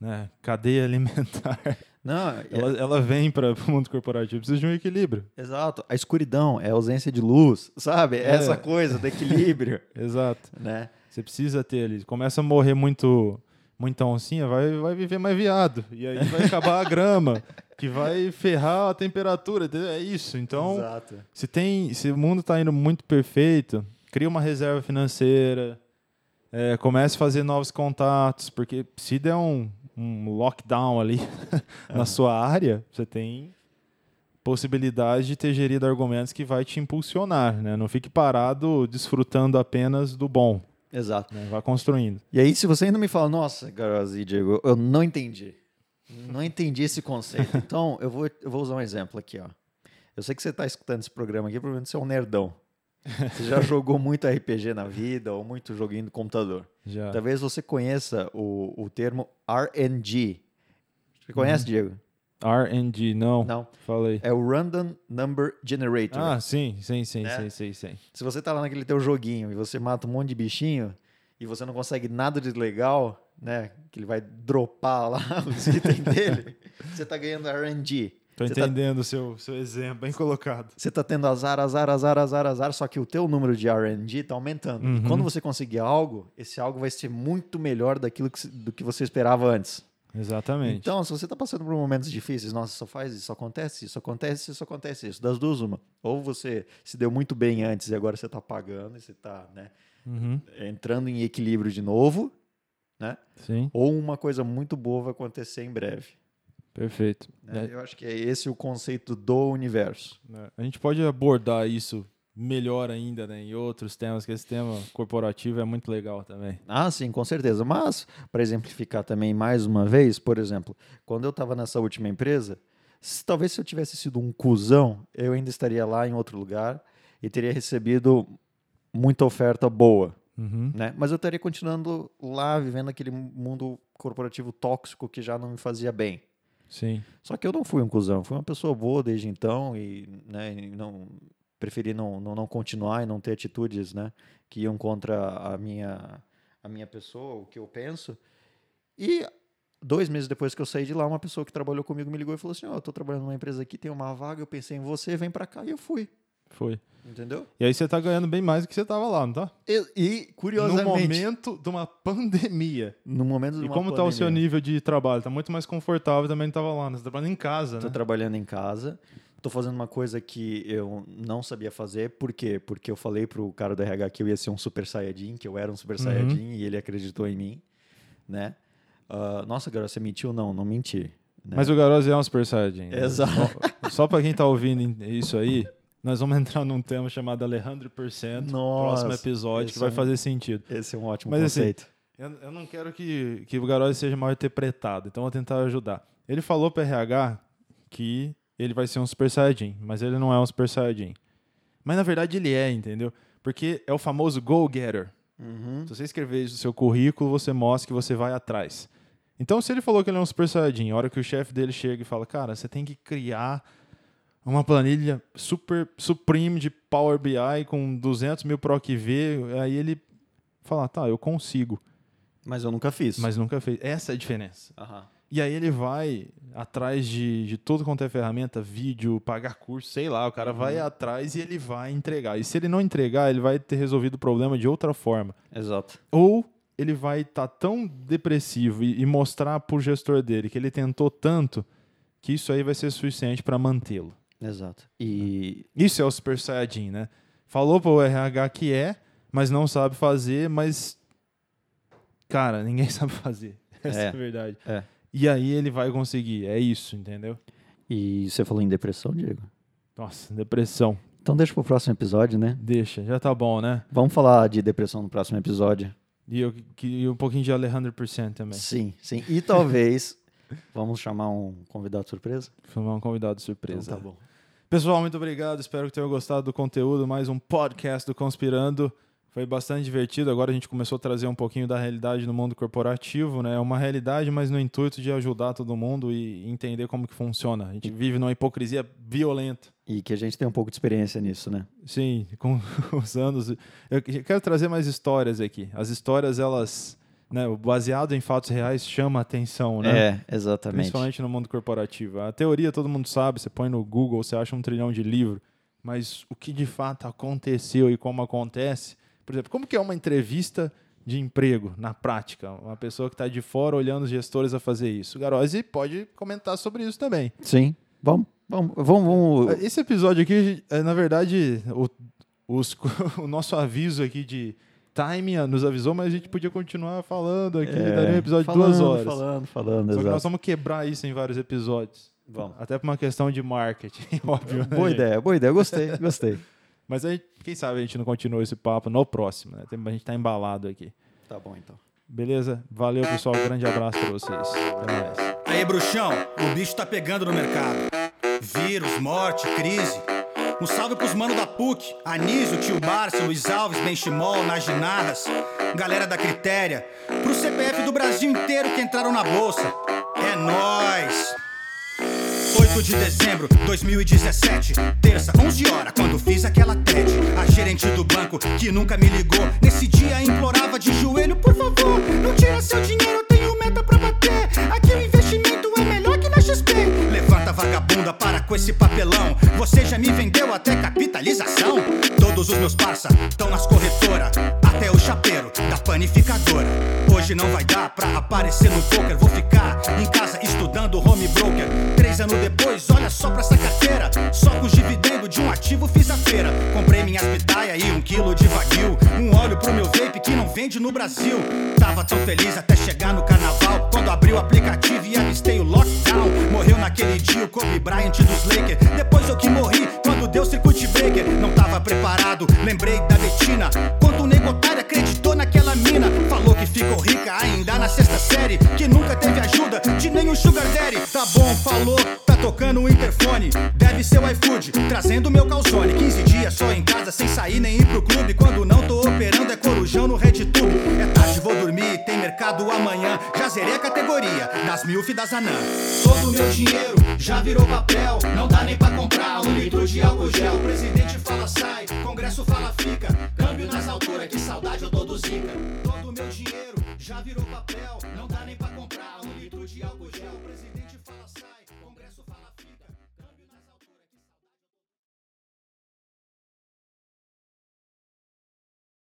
Né? Cadeia alimentar. Não, é- Ela, ela vem para o mundo corporativo, precisa de um equilíbrio. exato. A escuridão é a ausência de luz, sabe? É É. essa coisa do equilíbrio, Exato. né? Você precisa ter ele. Começa a morrer muito, muita oncinha, vai, vai viver mais viado. E aí vai acabar a grama, que vai ferrar a temperatura. É isso. Então, Exato. se tem, se o mundo está indo muito perfeito, cria uma reserva financeira, é, comece a fazer novos contatos, porque se der um, um lockdown ali na sua área, você tem possibilidade de ter gerido argumentos que vai te impulsionar, né? Não fique parado desfrutando apenas do bom, Exato. né? Vá construindo. E aí, se você ainda me fala, nossa, Garoz e Diego, eu não entendi. Não entendi esse conceito. Então, eu vou, eu vou usar um exemplo aqui, ó. Eu sei que você está escutando esse programa aqui, provavelmente você é um nerdão. Você já jogou muito RPG na vida ou muito joguinho no computador. Já. Talvez você conheça o, o termo RNG. Você conhece, Diego? RNG, não. Não. Falei. É o Random Number Generator. Ah, sim, sim, sim, Né? sim, sim, sim. Se você tá lá naquele teu joguinho e você mata um monte de bichinho e você não consegue nada de legal, né? Que ele vai dropar lá os itens dele, você tá ganhando RNG. Tô tá, entendendo o seu, seu exemplo, bem colocado. você tá tendo azar, azar, azar, azar, azar, só que o teu número de RNG tá aumentando. E Uhum. quando você conseguir algo, esse algo vai ser muito melhor daquilo que, do que você esperava antes. Exatamente. Então, se você tá passando por momentos difíceis, nossa, só faz isso, acontece isso, acontece isso, acontece isso. Das duas, uma. Ou você se deu muito bem antes e agora você tá pagando e você tá, né? Uhum, entrando em equilíbrio de novo, né? sim, Ou uma coisa muito boa vai acontecer em breve. Perfeito. né? É, Eu acho que é esse o conceito do universo. né, A gente pode abordar isso melhor ainda né, em outros temas, que esse tema corporativo é muito legal também. Ah, sim, com certeza. Mas, para exemplificar também mais uma vez, por exemplo, quando eu estava nessa última empresa, se- talvez se eu tivesse sido um cuzão, eu ainda estaria lá em outro lugar e teria recebido muita oferta boa. Uhum, Né? Mas eu estaria continuando lá, vivendo aquele mundo corporativo tóxico que já não me fazia bem. Sim, Só que eu não fui um cuzão, fui uma pessoa boa desde então e, né, não preferi não, não, não continuar e não ter atitudes, né, que iam contra a minha a minha pessoa, o que eu penso. E dois meses depois que eu saí de lá, uma pessoa que trabalhou comigo me ligou e falou assim: "Ó, eu tô trabalhando numa empresa aqui, tem uma vaga, eu pensei em você, vem para cá" e eu fui. Foi. Entendeu? E aí você tá ganhando bem mais do que você tava lá, não tá? E, e, No curiosamente, momento de uma pandemia. no momento de E uma como tá o seu pandemia, nível de trabalho? Tá muito mais confortável também tava lá, né? Você tá trabalhando em casa, Tô né? trabalhando em casa. Tô fazendo uma coisa que eu não sabia fazer. Por quê? Porque eu falei pro cara do RH que eu ia ser um super saiyajin, que eu era um super Uhum. saiyajin, e ele acreditou em mim, né? Ah, nossa, cara, você mentiu? Não, não menti. né? Mas o Garose é um Super Saiyajin. né? Exato. Só, só pra quem tá ouvindo isso aí, nós vamos entrar num tema chamado Alejandro Percent. Nossa, próximo episódio, que vai é um- fazer sentido. Esse é um ótimo Mas assim, conceito. Eu, eu não quero que, que o Garose seja mal interpretado, então vou tentar ajudar. Ele falou pro RH que ele vai ser um Super Saiyajin, mas ele não é um Super Saiyajin. Mas na verdade ele é, entendeu? Porque é o famoso go-getter. Uhum. Se você escrever isso no seu currículo, você mostra que você vai atrás. Então, se ele falou que ele é um Super Saiyajin, a hora que o chefe dele chega e fala, cara, você tem que criar uma planilha super supreme de Power BI com 200 mil Proc V, aí ele fala, tá, eu consigo, Mas eu nunca fiz. mas nunca fez. Essa é a diferença. Aham. E aí ele vai atrás de, de tudo quanto é ferramenta, vídeo, pagar curso, sei lá, o cara vai atrás e ele vai entregar. E se ele não entregar, ele vai ter resolvido o problema de outra forma. Exato. Ou ele vai estar tão depressivo e, e mostrar pro gestor dele que ele tentou tanto que isso aí vai ser suficiente para mantê-lo. Exato. E Isso é o Super Saiyajin, né? Falou pro RH que é, mas não sabe fazer, mas cara, ninguém sabe fazer. Essa é, É. a verdade. É. E aí ele vai conseguir. É isso, entendeu? E você falou em depressão, Diego? Nossa, depressão. Então deixa pro próximo episódio, né? Deixa, já tá bom, né? Vamos falar de depressão no próximo episódio. E eu queria um pouquinho de Alejandro Percent também. Sim, sim. E talvez vamos chamar um convidado surpresa. Foi um convidado surpresa. Então tá bom. Pessoal, muito obrigado. Espero que tenham gostado do conteúdo. Mais um podcast do Conspirando. Foi bastante divertido. Agora a gente começou a trazer um pouquinho da realidade no mundo corporativo, né? É uma realidade, mas no intuito de ajudar todo mundo e entender como que funciona. A gente vive numa hipocrisia violenta. E que a gente tem um pouco de experiência nisso, né? Sim, com os anos. Eu quero trazer mais histórias aqui. As histórias, elas, né, baseado em fatos reais, chama a atenção, né? É, exatamente. Principalmente no mundo corporativo. A teoria todo mundo sabe, você põe no Google, você acha um trilhão de livros, mas o que de fato aconteceu e como acontece, por exemplo, como que é uma entrevista de emprego na prática? Uma pessoa que está de fora olhando os gestores a fazer isso. Garose pode comentar sobre isso também. Sim. Vamos, vamos, vamos, vamos. Esse episódio aqui, é, na verdade, o, os- o nosso aviso aqui de time nos avisou, mas a gente podia continuar falando aqui, É, daria um episódio de falando, duas horas. Falando, falando, Só que nós exato. vamos quebrar isso em vários episódios. Vamos. Até por uma questão de marketing, óbvio. né, Boa gente? ideia, boa ideia. Gostei, gostei. Mas aí, quem sabe a gente não continua esse papo no próximo, né? Tem- A gente tá embalado aqui. Tá bom, então. Beleza? Valeu, pessoal. Um grande abraço pra vocês. Até mais. Aí, bruxão, o bicho tá pegando no mercado. Vírus, morte, crise. Um salve pros mano da PUC, Anísio, Tio Barça, Luiz Alves, Benchimol, Naginarras, galera da Critéria, pro CPF do Brasil inteiro que entraram na bolsa. É nóis! 8 de dezembro 2017, terça, 11 horas, quando fiz aquela TED. A gerente do banco que nunca me ligou, nesse dia implorava de joelho: por favor, não tira seu dinheiro, eu tenho meta pra bater. Aqui o investimento esse papelão. Você já me vendeu até capitalização. Todos os meus parça estão nas corretoras, até o chapeiro da panificadora. Hoje não vai dar pra aparecer no poker, vou ficar em casa estudando home broker. Três anos depois, olha só pra essa carteira. Só com os dividendos de um ativo fiz a feira. Comprei minhas pitaia e um quilo de vaguio. Um óleo pro meu vape que não vende no Brasil. Tava tão feliz até chegar no carnaval. Quando abri o aplicativo O Kobe Bryant dos Lakers. Depois eu que morri quando deu circuit breaker. Não tava preparado, lembrei da Betina. Quando o negotário acreditou naquela mina. Falou que ficou rica ainda na sexta série. Que nunca teve ajuda de nenhum sugar daddy. Tá bom, falou, tá tocando o interfone. Deve ser o iFood, trazendo meu calzone. 15 dias só em casa, sem sair nem ir pro clube. Quando não tô operando, é corujão no RedTube. Mercado amanhã. Já zerei a categoria das milf e das anã. Todo meu dinheiro já virou papel. Não dá nem pra comprar um litro de álcool gel. Presidente fala sai, Congresso fala fica. Câmbio nas alturas, que saudade eu tô